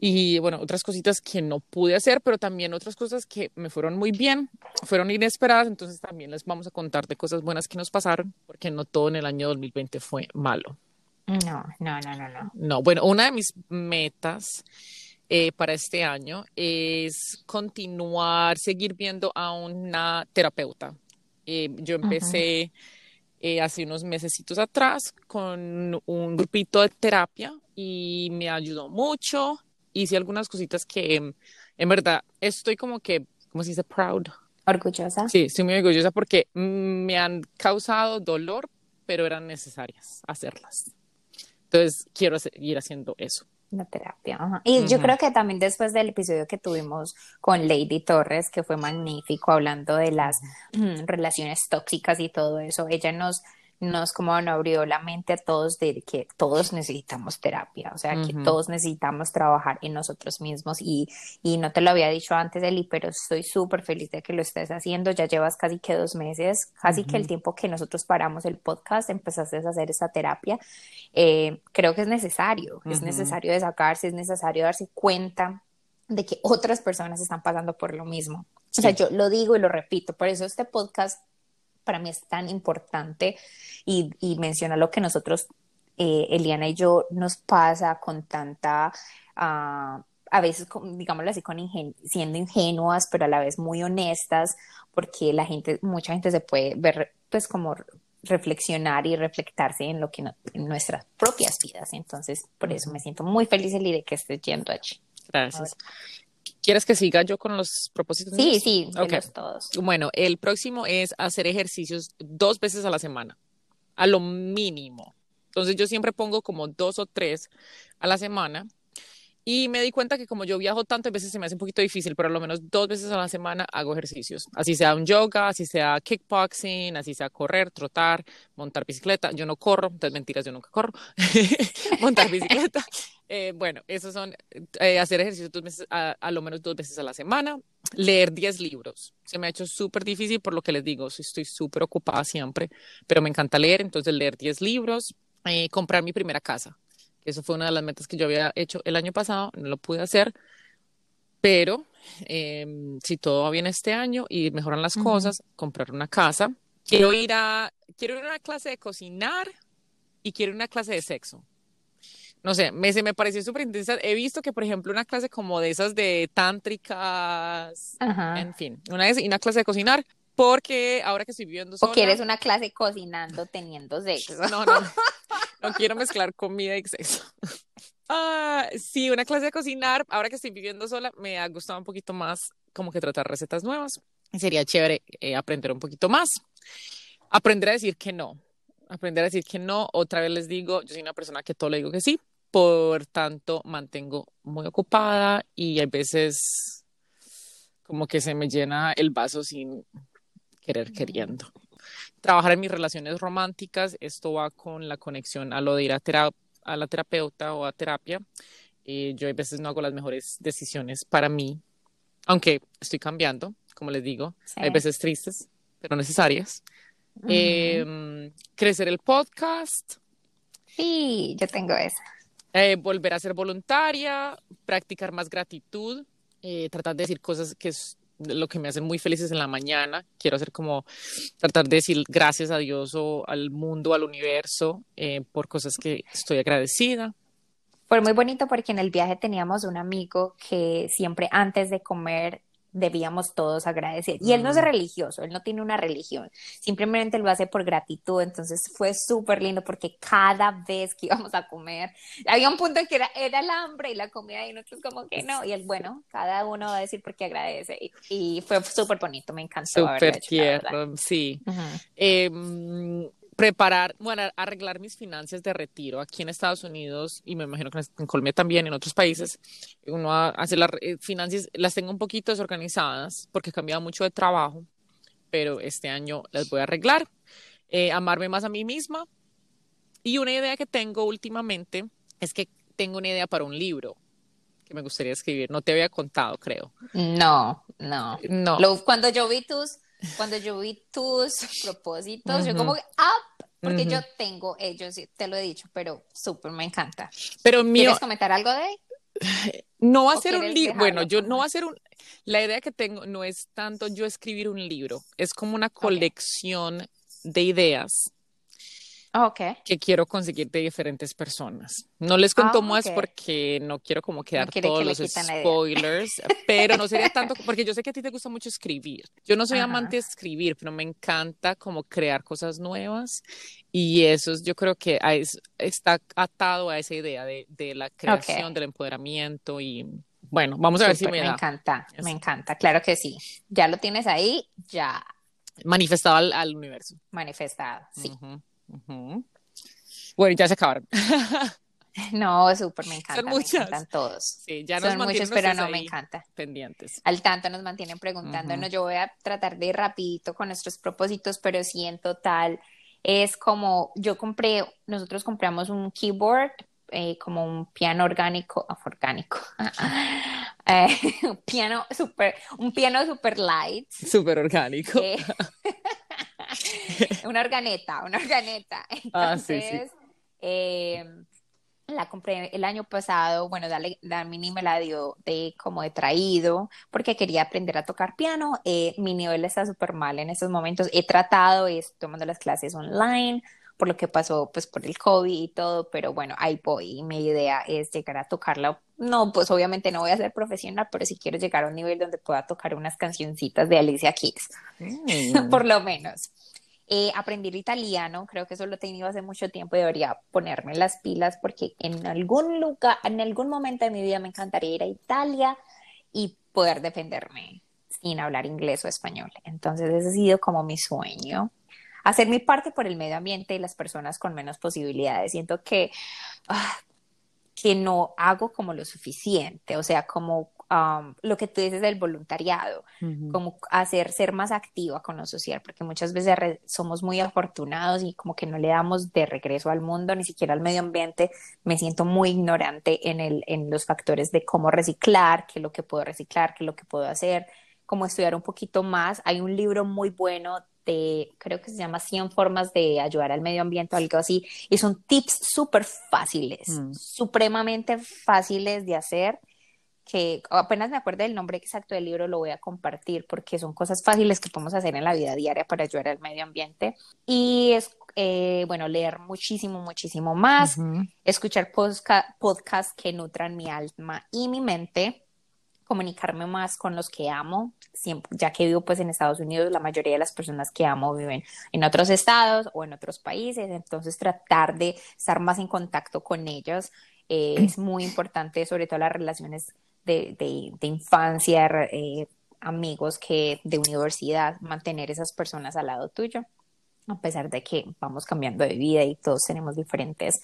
y bueno, otras cositas que no pude hacer, pero también otras cosas que me fueron muy bien, fueron inesperadas. Entonces también les vamos a contar de cosas buenas que nos pasaron, porque no todo en el año 2020 fue malo. No, no, no, no, no. No, bueno, una de mis metas eh, para este año es continuar, seguir viendo a una terapeuta. Eh, yo empecé eh, hace unos mesecitos atrás con un grupito de terapia y me ayudó mucho. Hice algunas cositas que en verdad estoy como que, ¿cómo se dice? Proud. Orgullosa. Sí, estoy muy orgullosa porque me han causado dolor, pero eran necesarias hacerlas. Entonces, quiero seguir haciendo eso. La terapia. Y yo creo que también después del episodio que tuvimos con Lady Torres, que fue magnífico, hablando de las mm, relaciones tóxicas y todo eso, ella nos nos como nos abrió la mente a todos de que todos necesitamos terapia, o sea, que todos necesitamos trabajar en nosotros mismos. Y, y no te lo había dicho antes, Eli, pero estoy súper feliz de que lo estés haciendo, ya llevas casi que dos meses, casi que el tiempo que nosotros paramos el podcast, empezaste a hacer esa terapia, eh, creo que es necesario, es necesario de sacarse, es necesario darse cuenta de que otras personas están pasando por lo mismo. O sea, yo lo digo y lo repito, por eso este podcast para mí es tan importante y, y menciona lo que nosotros, eh, Eliana y yo, nos pasa con tanta, ah, a veces, digámoslo así, con siendo ingenuas, pero a la vez muy honestas, porque la gente, mucha gente se puede ver, pues como reflexionar y reflectarse en lo que en nuestras propias vidas. Entonces, por eso me siento muy feliz el de que estés yendo allí. Gracias. ¿Quieres que siga yo con los propósitos? Sí, sí, okay. todos. Bueno, el próximo es hacer ejercicios dos veces a la semana, a lo mínimo. Entonces yo siempre pongo como dos o tres a la semana y me di cuenta que como yo viajo tanto, a veces se me hace un poquito difícil, pero a lo menos dos veces a la semana hago ejercicios. Así sea un yoga, así sea kickboxing, así sea correr, trotar, montar bicicleta. Yo no corro, entonces mentiras, yo nunca corro. [laughs] montar bicicleta. [laughs] Eh, bueno, esos son eh, hacer ejercicios dos veces, a, lo menos dos veces a la semana. Leer 10 libros. Se me ha hecho súper difícil por lo que les digo, estoy súper ocupada siempre, pero me encanta leer, entonces leer 10 libros. Eh, comprar mi primera casa eso fue una de las metas que yo había hecho el año pasado, no lo pude hacer, pero em, si todo va bien este año y mejoran las cosas, comprar una casa. Quiero ir a, quiero ir a una clase de cocinar y quiero una clase de sexo. No sé, me, se me pareció súper intensa. He visto que, por ejemplo, una clase como de esas de tántricas, en fin, una, y una clase de cocinar, porque ahora que estoy viviendo sola... ¿O quieres una clase cocinando teniendo sexo? No, no, [laughs] no quiero mezclar comida y sexo. Ah, sí, una clase de cocinar, ahora que estoy viviendo sola, me ha gustado un poquito más como que tratar recetas nuevas. Sería chévere eh, aprender un poquito más. Aprender a decir que no. Aprender a decir que no. Otra vez les digo, yo soy una persona que todo le digo que sí. Por tanto, mantengo muy ocupada y a veces como que se me llena el vaso sin querer queriendo trabajar en mis relaciones románticas, esto va con la conexión a lo de ir a, a la terapeuta o a terapia. Eh, yo a veces no hago las mejores decisiones para mí, aunque estoy cambiando, como les digo, hay veces tristes, pero necesarias. Em, crecer el podcast. Sí, yo tengo eso. Eh, volver a ser voluntaria, practicar más gratitud, eh, tratar de decir cosas que lo que me hace muy felices en la mañana. Quiero hacer como tratar de decir gracias a Dios o al mundo, al universo, eh, por cosas que estoy agradecida. Fue muy bonito porque en el viaje teníamos un amigo que siempre antes de comer debíamos todos agradecer. Y él no es religioso, él no tiene una religión, simplemente lo hace por gratitud. Entonces fue súper lindo porque cada vez que íbamos a comer, había un punto en que era, era el hambre y la comida y nosotros como que no. Y él, bueno, cada uno va a decir por qué agradece. Y, fue súper bonito, me encantó. Súper tierno, sí preparar, bueno, arreglar mis finanzas de retiro aquí en Estados Unidos y me imagino que en Colombia también, en otros países, uno hace las eh, finanzas, las tengo un poquito desorganizadas porque he cambiado mucho de trabajo, pero este año las voy a arreglar, eh, amarme más a mí misma y una idea que tengo últimamente es que tengo una idea para un libro que me gustaría escribir, no te había contado, creo. No, no. No. cuando yo vi tus cuando yo vi tus [laughs] propósitos, yo como que, ah, porque yo tengo ellos, te lo he dicho, pero súper me encanta. Pero mío, ¿Quieres comentar algo de [sighs] No va a ser un libro, bueno, yo no va a ser un, la idea que tengo no es tanto yo escribir un libro, es como una colección de ideas Okay. que quiero conseguir de diferentes personas. No les cuento Ah, más ok. porque no quiero como quedar quiere todos que los spoilers, [laughs] pero no sería tanto, porque yo sé que a ti te gusta mucho escribir. Yo no soy Ajá. amante de escribir, pero me encanta como crear cosas nuevas y eso es- yo creo que es- está atado a esa idea de, de la creación, del empoderamiento y bueno, vamos a ver si me me da encanta, Eso. me encanta, claro que sí. Ya lo tienes ahí, ya manifestado al, al universo. manifestado, sí. Bueno, ya se acabaron. [laughs] No, súper, me encanta, me muchas. encantan todos. Sí, ya nos Son muchos, pero no me encanta. pendientes. Al tanto nos mantienen preguntándonos. Yo voy a tratar de ir rapidito con nuestros propósitos, pero sí en total es como yo compré, nosotros compramos un keyboard, eh, como un piano orgánico, ah, orgánico, [laughs] Eh, [laughs] un piano super, un piano super light, Súper orgánico. eh, [laughs] una organeta, una organeta. Ah, sí, sí. Entonces, eh, la compré el año pasado, bueno, Dale, la Mini me la dio de como de traído, porque quería aprender a tocar piano. Eh, mi nivel está súper mal en estos momentos. He tratado, estoy tomando las clases online, por lo que pasó pues por el COVID y todo, pero bueno, ahí voy. Y mi idea es llegar a tocarla. No, pues obviamente no voy a ser profesional, pero sí quiero llegar a un nivel donde pueda tocar unas cancioncitas de Alicia Keys [laughs] Mm. por lo menos. Eh, aprendí el italiano, creo que eso lo he tenido hace mucho tiempo y debería ponerme las pilas porque en algún lugar, en algún momento de mi vida me encantaría ir a Italia y poder defenderme sin hablar inglés o español. Entonces ese ha sido como mi sueño. Hacer mi parte por el medio ambiente y las personas con menos posibilidades. Siento que, ah, que no hago como lo suficiente, o sea, como um, lo que tú dices del voluntariado como hacer ser más activa con lo social, porque muchas veces somos muy afortunados y como que no le damos de regreso al mundo, ni siquiera al medio ambiente. Me siento muy ignorante en el, en los factores de cómo reciclar, qué es lo que puedo reciclar, qué es lo que puedo hacer, cómo estudiar un poquito más. Hay un libro muy bueno de, creo que se llama 100 formas de ayudar al medio ambiente o algo así, y son tips súper fáciles, Mm. supremamente fáciles de hacer que apenas me acuerdo del nombre exacto del libro, lo voy a compartir porque son cosas fáciles que podemos hacer en la vida diaria para ayudar al medio ambiente. Y es, eh, bueno, leer muchísimo, muchísimo más, Ujú. escuchar podca- podcasts que nutran mi alma y mi mente, comunicarme más con los que amo, ya que vivo pues en Estados Unidos, la mayoría de las personas que amo viven en otros estados o en otros países, entonces tratar de estar más en contacto con ellos eh, es muy importante, sobre todo las relaciones de, de, de infancia, eh, amigos que de universidad, mantener esas personas al lado tuyo, a pesar de que vamos cambiando de vida y todos tenemos diferentes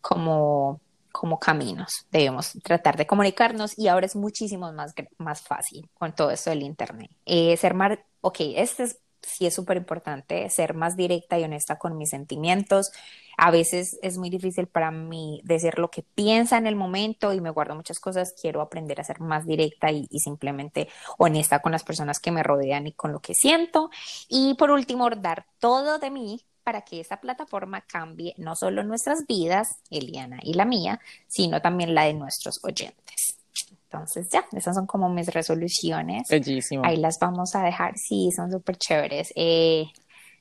como, como caminos. Debemos tratar de comunicarnos y ahora es muchísimo más, más fácil con todo esto del internet. Eh, ser más, ok, este es, sí es súper importante, ser más directa y honesta con mis sentimientos. A veces es muy difícil para mí decir lo que piensa en el momento y me guardo muchas cosas. Quiero aprender a ser más directa y, y simplemente honesta con las personas que me rodean y con lo que siento. Y por último, dar todo de mí para que esta plataforma cambie no solo nuestras vidas, Eliana y la mía, sino también la de nuestros oyentes. Entonces ya, esas son como mis resoluciones. Bellísimo. Ahí las vamos a dejar. Sí, son súper chéveres. Eh,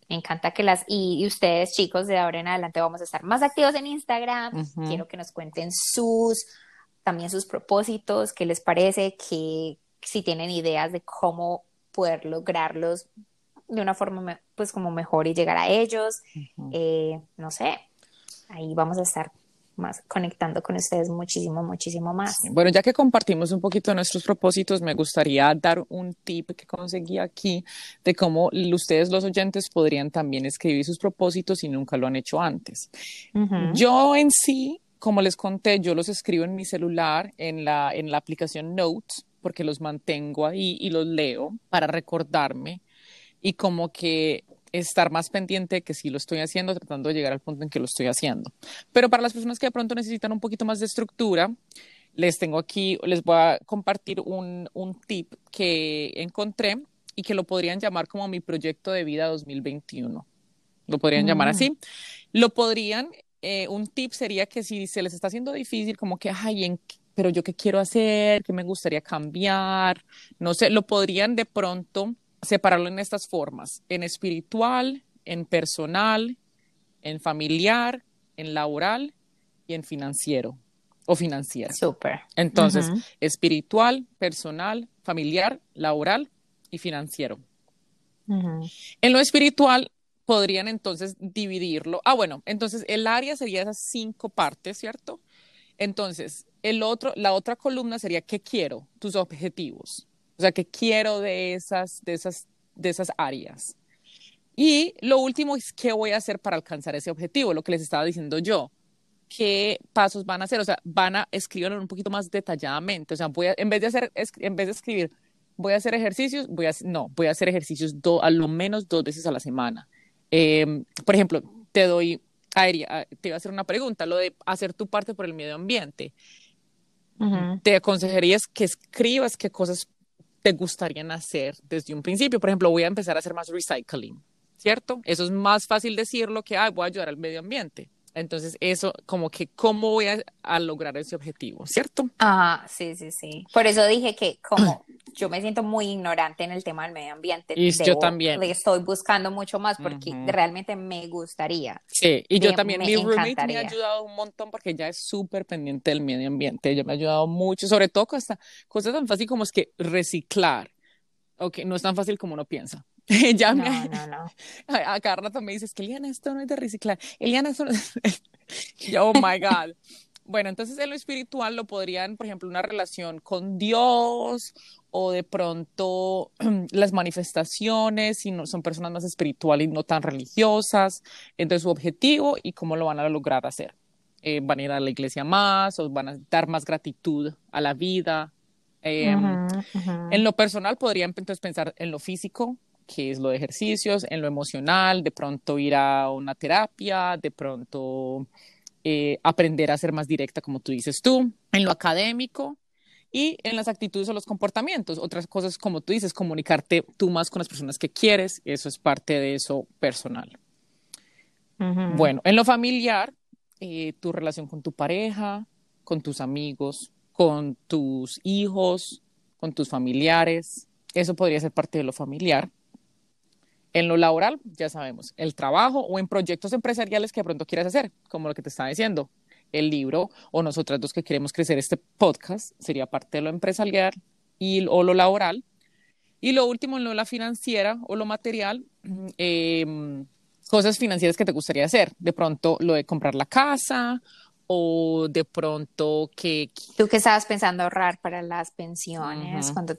me encanta que las... Y, y ustedes, chicos, de ahora en adelante vamos a estar más activos en Instagram. Quiero que nos cuenten sus, también sus propósitos, qué les parece, que si tienen ideas de cómo poder lograrlos de una forma, pues, como mejor y llegar a ellos. Ujú. Eh, no sé, ahí vamos a estar más conectando con ustedes muchísimo, muchísimo más. Bueno, ya que compartimos un poquito nuestros propósitos, me gustaría dar un tip que conseguí aquí de cómo ustedes los oyentes podrían también escribir sus propósitos si nunca lo han hecho antes. Ujú. Yo en sí, como les conté, yo los escribo en mi celular, en la, en la aplicación Notes, porque los mantengo ahí y los leo para recordarme y como que estar más pendiente de que sí lo estoy haciendo, tratando de llegar al punto en que lo estoy haciendo. Pero para las personas que de pronto necesitan un poquito más de estructura, les tengo aquí, les voy a compartir un, un tip que encontré y que lo podrían llamar como mi proyecto de vida 2021. Lo podrían llamar Mm. así. Lo podrían, eh, un tip sería que si se les está haciendo difícil, como que, ay, ¿en qué- pero yo qué quiero hacer, qué me gustaría cambiar, no sé, lo podrían de pronto separarlo en estas formas, en espiritual, en personal en familiar, en laboral y en financiero o financiera. Súper. Entonces, espiritual, personal, familiar, laboral y financiero. En lo espiritual podrían entonces dividirlo. Ah, bueno, entonces el área sería esas cinco partes, ¿cierto? Entonces, el otro, la otra columna sería qué quiero, tus objetivos. O sea, qué quiero de esas, de esas, de esas áreas. Y lo último es qué voy a hacer para alcanzar ese objetivo, lo que les estaba diciendo yo qué pasos van a hacer, o sea, van a escribirlo un poquito más detalladamente, o sea, voy a, en vez de hacer, en vez de escribir, voy a hacer ejercicios, voy a, no, voy a hacer ejercicios do, a lo menos dos veces a la semana. Em, por ejemplo, te doy, Aeria, te iba a hacer una pregunta, lo de hacer tu parte por el medio ambiente. Te aconsejarías que escribas qué cosas te gustarían hacer desde un principio. Por ejemplo, voy a empezar a hacer más recycling, ¿cierto? Eso es más fácil decirlo que, ay, voy a ayudar al medio ambiente. Entonces, eso, como que, ¿cómo voy a, lograr ese objetivo? ¿Cierto? Ah, sí, sí, sí. Por eso dije que como [clears throat] yo me siento muy ignorante en el tema del medio ambiente. Y yo también. Le estoy buscando mucho más porque realmente me gustaría. Sí, y yo también. Mi roommate me ha ayudado un montón porque ella es súper pendiente del medio ambiente. Ella me ha ayudado mucho, sobre todo con esta cosa tan fácil como es que reciclar. Ok, no es tan fácil como uno piensa. [laughs] ya no, no, no. [laughs] A, cada rato me dices que Eliana, esto no es de reciclar. Eliana, esto no es... [laughs] oh my God. Bueno, entonces en lo espiritual lo podrían, por ejemplo, una relación con Dios o de pronto [clears throat] las manifestaciones, si no, son personas más espirituales y no tan religiosas. Entonces su objetivo y cómo lo van a lograr hacer. Eh, van a ir a la iglesia más o van a dar más gratitud a la vida. Em, en lo personal podrían entonces pensar en lo físico, que es lo de ejercicios, en lo emocional, de pronto ir a una terapia, de pronto eh, aprender a ser más directa, como tú dices tú, en lo académico y en las actitudes o los comportamientos. Otras cosas, como tú dices, comunicarte tú más con las personas que quieres, eso es parte de eso personal. Bueno, en lo familiar, eh, tu relación con tu pareja, con tus amigos, con tus hijos, con tus familiares, eso podría ser parte de lo familiar. En lo laboral, ya sabemos, el trabajo o en proyectos empresariales que de pronto quieras hacer, como lo que te estaba diciendo, el libro o nosotras dos que queremos crecer este podcast, sería parte de lo empresarial y, o lo laboral. Y lo último, en lo la financiera o lo material, em, cosas financieras que te gustaría hacer. De pronto, lo de comprar la casa o de pronto que... Tú que estabas pensando ahorrar para las pensiones, cuando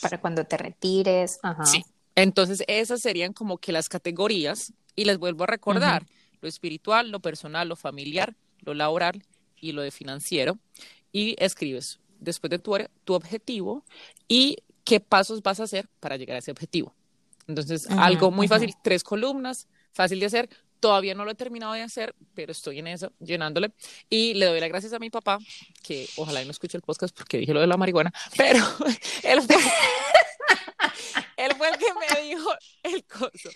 para cuando te retires. Ajá. Sí, entonces, esas serían como que las categorías, y les vuelvo a recordar, lo espiritual, lo personal, lo familiar, lo laboral y lo de financiero, y escribes después de tu, tu objetivo y qué pasos vas a hacer para llegar a ese objetivo. Entonces, algo muy fácil, tres columnas, fácil de hacer. Todavía no lo he terminado de hacer, pero estoy en eso, llenándole. Y le doy las gracias a mi papá, que ojalá no escuche el podcast porque dije lo de la marihuana, pero [laughs] él fue, [laughs] él fue el que me dijo el coso.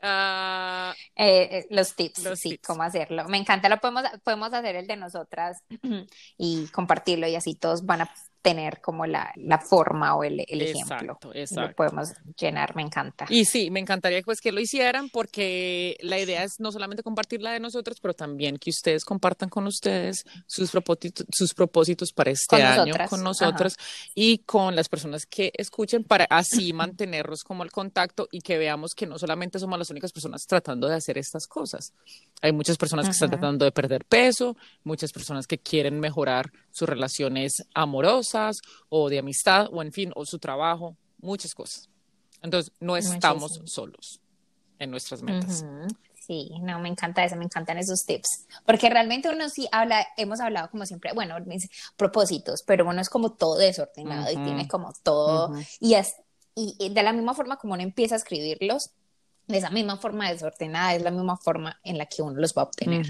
Ah, eh, eh, los tips, sí, cómo hacerlo. Me encanta, lo podemos, podemos hacer el de nosotras [clears throat] y compartirlo y así todos van a tener como la, la forma o el, el ejemplo. Exacto. Lo podemos llenar, me encanta. Y sí, me encantaría pues que lo hicieran porque la idea es no solamente compartir la de nosotros, pero también que ustedes compartan con ustedes sus propósitos, sus propósitos para este año con nosotros y con las personas que escuchen para así [clears throat] mantenernos como el contacto y que veamos que no solamente somos las únicas personas tratando de hacer estas cosas. Hay muchas personas que están tratando de perder peso, muchas personas que quieren mejorar sus relaciones amorosas o de amistad o en fin, o su trabajo, muchas cosas. Entonces, no estamos solos en nuestras metas. Sí, no, me encanta eso, me encantan esos tips, porque realmente uno sí habla, hemos hablado como siempre, bueno, propósitos, pero uno es como todo desordenado y tiene como todo, y, es, y, de la misma forma como uno empieza a escribirlos, de esa misma forma desordenada es la misma forma en la que uno los va a obtener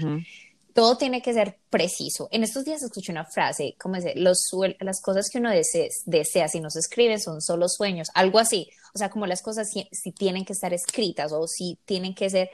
todo tiene que ser preciso. En estos días escuché una frase, como dice, los las cosas que uno desea, desea, si no se escriben son solo sueños, algo así. O sea, como las cosas si, tienen que estar escritas o si tienen que ser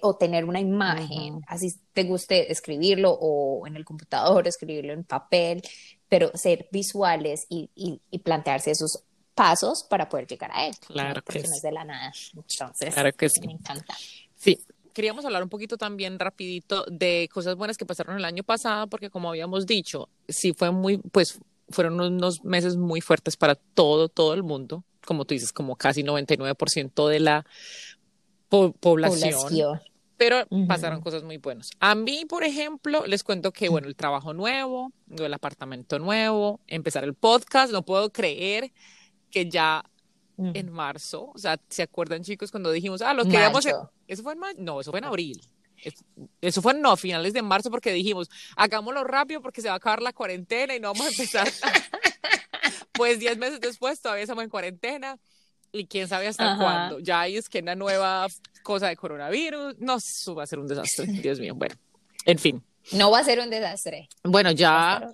o tener una imagen, así te guste escribirlo o en el computador, escribirlo en papel, pero ser visuales y, y, plantearse esos pasos para poder llegar a él. Claro que sí. no es de la nada. Entonces, claro que sí. me encanta. Sí, queríamos hablar un poquito también rapidito de cosas buenas que pasaron el año pasado, porque como habíamos dicho, sí fue muy, pues fueron unos meses muy fuertes para todo, todo el mundo, como tú dices, como casi 99% de la población. Pero pasaron cosas muy buenas. A mí, por ejemplo, les cuento que, bueno, el trabajo nuevo, el apartamento nuevo, empezar el podcast, no puedo creer que ya en marzo, o sea, ¿se acuerdan chicos cuando dijimos, ah, los queríamos, eso fue en mayo, no, eso fue en abril, eso fue no, finales de marzo porque dijimos, hagámoslo rápido porque se va a acabar la cuarentena y no vamos a empezar. [laughs] pues diez meses después todavía estamos en cuarentena y quién sabe hasta cuándo. Ya hay es que una nueva cosa de coronavirus, no, eso va a ser un desastre, [laughs] Dios mío, bueno, en fin. No va a ser un desastre. Bueno, ya.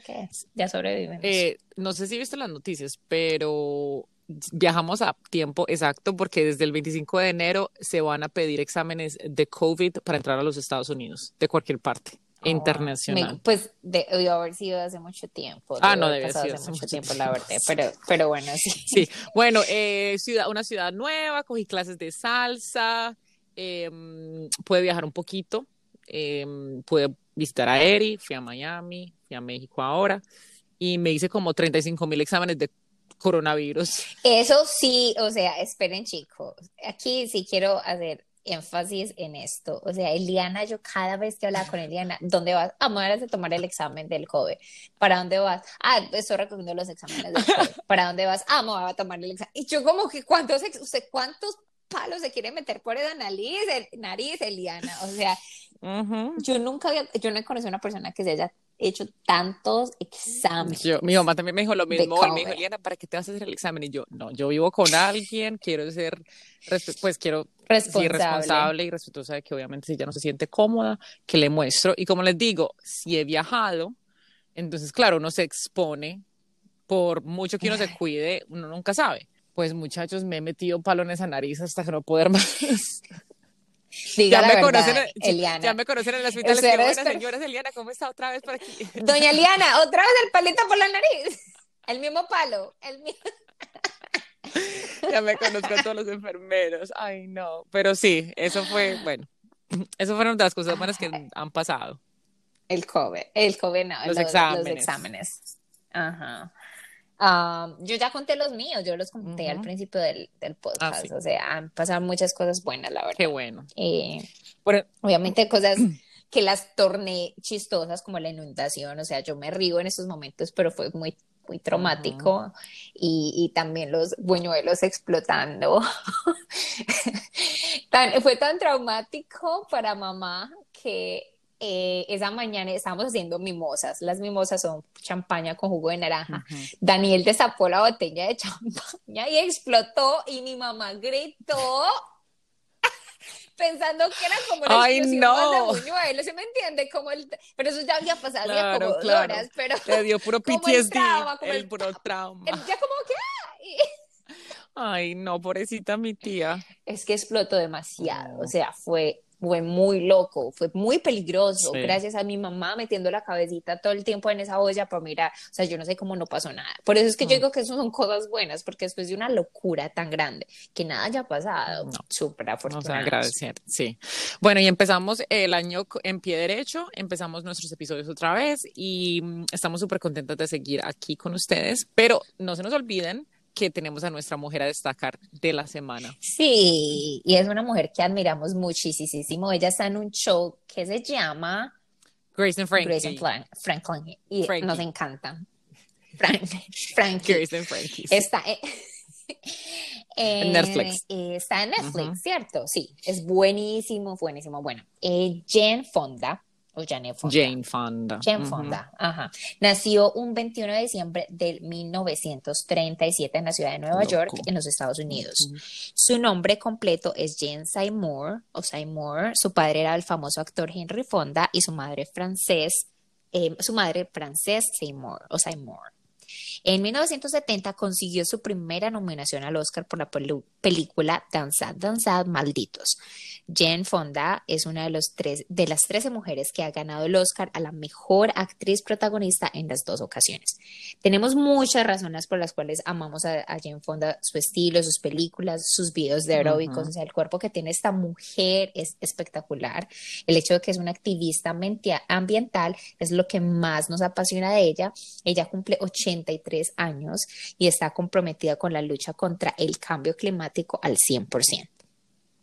ya sobrevivimos. Eh, no sé si viste las noticias, pero viajamos a tiempo exacto porque desde el 25 de enero se van a pedir exámenes de COVID para entrar a los Estados Unidos, de cualquier parte. Oh, internacional. pues debió haber sido hace mucho tiempo. Ah, no, debe ser hace mucho tiempo, la verdad. Pero, pero bueno, sí. [laughs] Sí, bueno, eh, ciudad, una ciudad nueva, cogí clases de salsa, em, pude viajar un poquito, eh, pude visitar a Eri, fui a Miami, fui a México ahora y me hice como 35 mil exámenes de coronavirus. Eso sí, o sea, esperen chicos, aquí sí quiero hacer énfasis en esto. O sea, Eliana, yo cada vez que hablaba con Eliana, ¿dónde vas? Ah, me vas a tomar el examen del COVID. ¿Para dónde vas? Ah, estoy recogiendo los exámenes del COVID. ¿Para dónde vas? Ah, me voy a tomar el examen. Y yo como que, ¿cuántos, usted, cuántos palos se quiere meter por esa nariz, nariz Eliana? O sea, yo nunca había, yo no he conocido a una persona que se haya hecho tantos exámenes. mi mamá también me dijo lo mismo. Me dijo, Liana, ¿para qué te vas a hacer el examen? Y yo, no, yo vivo con alguien, quiero ser, pues quiero responsable. responsable y respetuosa de que obviamente si ella no se siente cómoda, que le muestro. Y como les digo, si he viajado, entonces, claro, uno se expone, por mucho que uno se cuide, uno nunca sabe. Pues muchachos, me he metido palo en esa nariz hasta que no poder [laughs] más ya, me conocen, Eliana. ya me conocen en el hospital. Qué buena, señora Eliana, ¿cómo está otra vez por aquí? [laughs] Doña Eliana, otra vez el palito por la nariz. El mismo palo. El mismo... [laughs] ya me conozco a todos los enfermeros. Ay, no. Pero sí, eso fue, bueno, eso fueron de las cosas buenas que han pasado. El COVID, el COVID no, los, exámenes. Los exámenes. Ajá yo ya conté los míos, yo los conté al principio del, del ah, podcast, o sea, han pasado muchas cosas buenas, la verdad. Qué bueno. Eh, obviamente cosas [clears throat] que las torné chistosas como la inundación, o sea, yo me río en esos momentos, pero fue muy muy traumático y, y, también los buñuelos explotando. [laughs] fue tan traumático para mamá que eh, esa mañana estábamos haciendo mimosas. Las mimosas son champaña con jugo de naranja. Daniel destapó la botella de champaña y explotó y mi mamá gritó [laughs] pensando que era como la Ay, no. de ¿se me entiende? Como el, pero eso ya había pasado claro, como claro. horas, pero te dio puro [laughs] PTSD, el, trauma, el, puro trauma. ya como que Ay, no, pobrecita mi tía. Es que explotó demasiado, o sea, fue fue muy loco, fue muy peligroso, gracias a mi mamá metiendo la cabecita todo el tiempo en esa olla para mirar, o sea, yo no sé cómo no pasó nada. Por eso es que yo digo que eso son cosas buenas, porque después de una locura tan grande, que nada haya pasado, no. súper afortunado. agradecer, sí. Bueno, y empezamos el año en pie derecho, empezamos nuestros episodios otra vez y mm, estamos súper contentos de seguir aquí con ustedes, pero no se nos olviden que tenemos a nuestra mujer a destacar de la semana. Sí, y es una mujer que admiramos muchísimo. Ella está en un show que se llama Grace and Frankie. Grace and Franklin. Y nos encanta. Frank, [laughs] Frankie. Grace and Frankie. Está en, [laughs] Netflix. Está en Netflix, ¿cierto? Sí, es buenísimo, buenísimo. Bueno, eh, Jen Fonda o Jane Fonda. Jane Fonda. Jane Fonda, ajá. Nació un 21 de diciembre de 1937 en la ciudad de Nueva York, en los Estados Unidos. Su nombre completo es Jane Seymour o Seymour. Su padre era el famoso actor Henry Fonda y su madre francés, eh, su madre francés Seymour o Seymour. En 1970 consiguió su primera nominación al Oscar por la película Danzad, Danzad, Malditos. Jane Fonda es una de, los tres, de las 13 mujeres que ha ganado el Oscar a la mejor actriz protagonista en las dos ocasiones. Tenemos muchas razones por las cuales amamos a, Jane Fonda, su estilo, sus películas, sus videos de aeróbicos, o sea, el cuerpo que tiene esta mujer es espectacular. El hecho de que es una activista ambiental es lo que más nos apasiona de ella. Ella cumple 83 años y está comprometida con la lucha contra el cambio climático al 100%.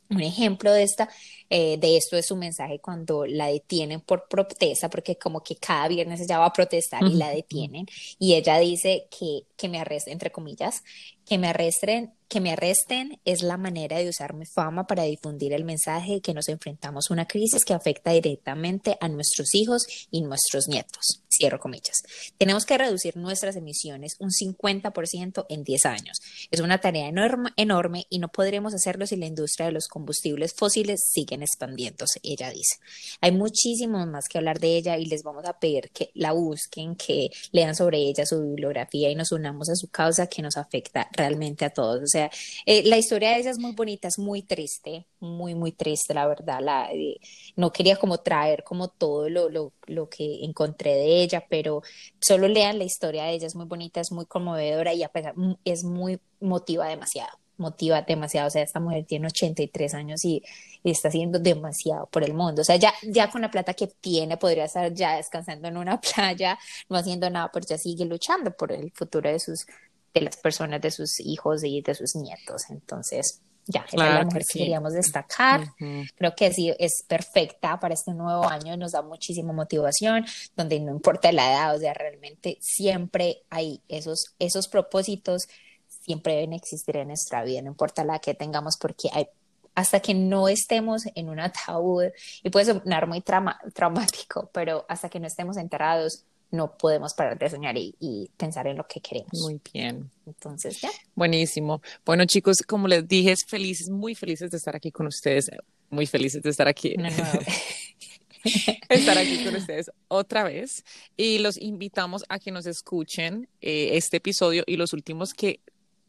Un ejemplo de, esta, eh, de esto es su mensaje cuando la detienen por protesta, porque como que cada viernes ella va a protestar y la detienen, y ella dice que, que me arresten, entre comillas, que me arresten que me arresten es la manera de usar mi fama para difundir el mensaje de que nos enfrentamos a una crisis que afecta directamente a nuestros hijos y nuestros nietos. Cierro comillas. Tenemos que reducir nuestras emisiones un 50% en 10 años. Es una tarea enorme, enorme y no podremos hacerlo si la industria de los combustibles fósiles sigue expandiéndose, ella dice. Hay muchísimo más que hablar de ella y les vamos a pedir que la busquen, que lean sobre ella su bibliografía y nos unamos a su causa que nos afecta realmente a todos sea, eh, la historia de ella es muy bonita, es muy triste, muy, muy triste, la verdad. La, eh, no quería como traer como todo lo, lo, lo, que encontré de ella, pero solo lean la historia de ella, es muy bonita, es muy conmovedora y a mm, es muy, motiva demasiado motiva demasiado, o sea, esta mujer tiene 83 años y, y, está haciendo demasiado por el mundo, o sea, ya, ya con la plata que tiene podría estar ya descansando en una [laughs] playa, no haciendo nada, pero ya sigue luchando por el futuro de sus, de las personas, de sus hijos y de sus nietos. Entonces, ya, es la mujer que, queríamos destacar. Creo que sí, es perfecta para este nuevo año, nos da muchísima motivación, donde no importa la edad, o sea, realmente siempre hay esos, esos propósitos, siempre deben existir en nuestra vida, no importa la que tengamos, porque hay hasta que no estemos en un ataúd, y puede sonar muy traumático, pero hasta que no estemos enterrados, no podemos parar de soñar y, pensar en lo que queremos. Muy bien. Entonces, ya. Buenísimo. Bueno, chicos, como les dije, felices, muy felices de estar aquí con ustedes, muy felices de estar aquí. [laughs] estar aquí con ustedes otra vez y los invitamos a que nos escuchen eh, este episodio y los últimos que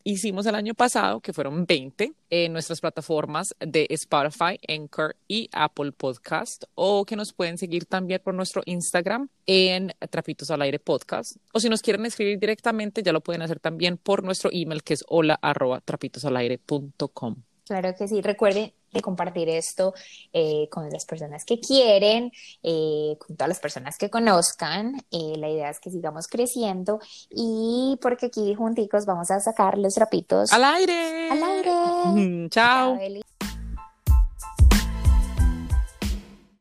hicimos el año pasado, que fueron 20, en nuestras plataformas de Spotify, Anchor y Apple Podcast, o que nos pueden seguir también por nuestro Instagram en Trapitos al Aire Podcast, o si nos quieren escribir directamente, ya lo pueden hacer también por nuestro email que es hola arroba trapitosalaire.com. Claro que sí. Recuerden de compartir esto eh, con las personas que quieren, eh, con todas las personas que conozcan. Eh, la idea es que sigamos creciendo y porque aquí junticos vamos a sacar los trapitos al aire. Al aire. [laughs] Chao.